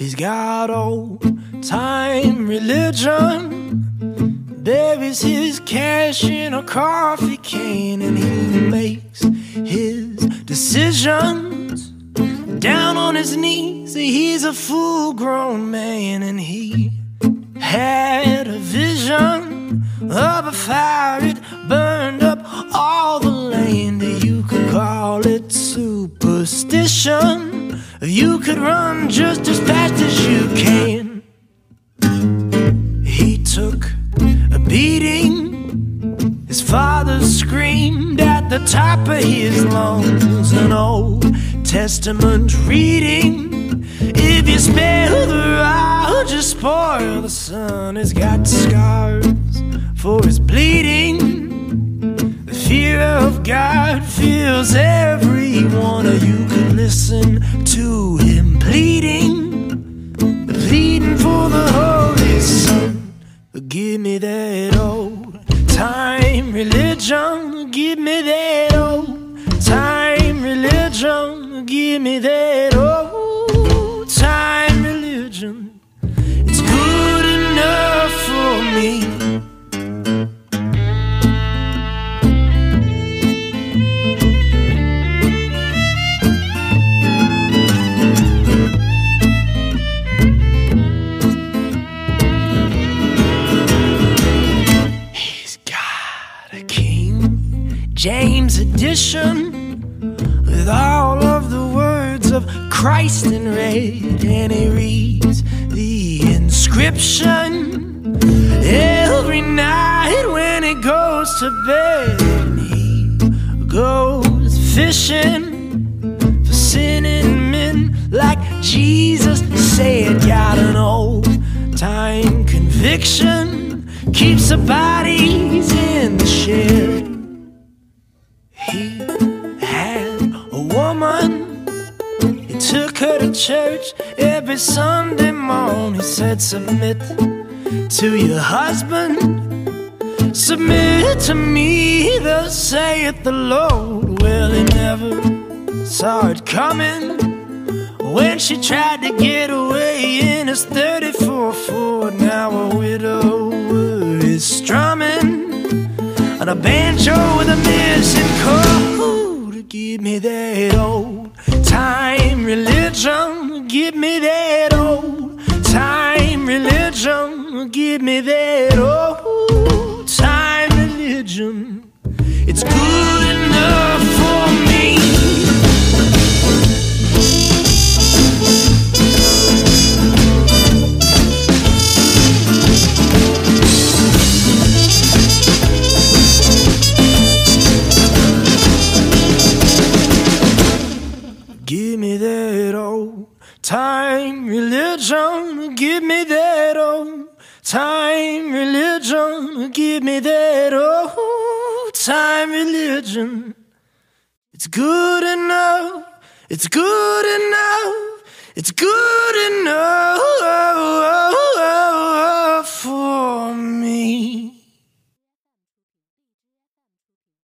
He's got old time religion. Buries his cash in a coffee can and he makes his decisions down on his knees. He's a full grown man and he had a vision of a fire. It burned up all the land. You could call it superstition. You could run just as fast as you can. He took a beating. His father screamed at the top of his lungs. An Old Testament reading. If you spare the rod, just spoil the son. He's got scars for his bleeding. The fear of God fills every one of you. Listen to him pleading, pleading for the Holy Son. Give me that old time religion. Give me that old time religion. Give me that old James edition with all of the words of Christ in red, and he reads the inscription every night when he goes to bed. And he goes fishing for sinning men like Jesus said. Got an old time conviction, keeps the bodies in the shed. He had a woman, he took her to church every Sunday morning. He said, Submit to your husband, submit to me, thus saith the Lord. Well, he never saw it coming. When she tried to get away in his 34 Ford, now a widower is strumming on a banjo with a missing chord. Give me that old time religion. Give me that old time religion. Give me that old time religion. Give me that old time religion. Give me that old time religion. It's good enough. It's good enough. It's good enough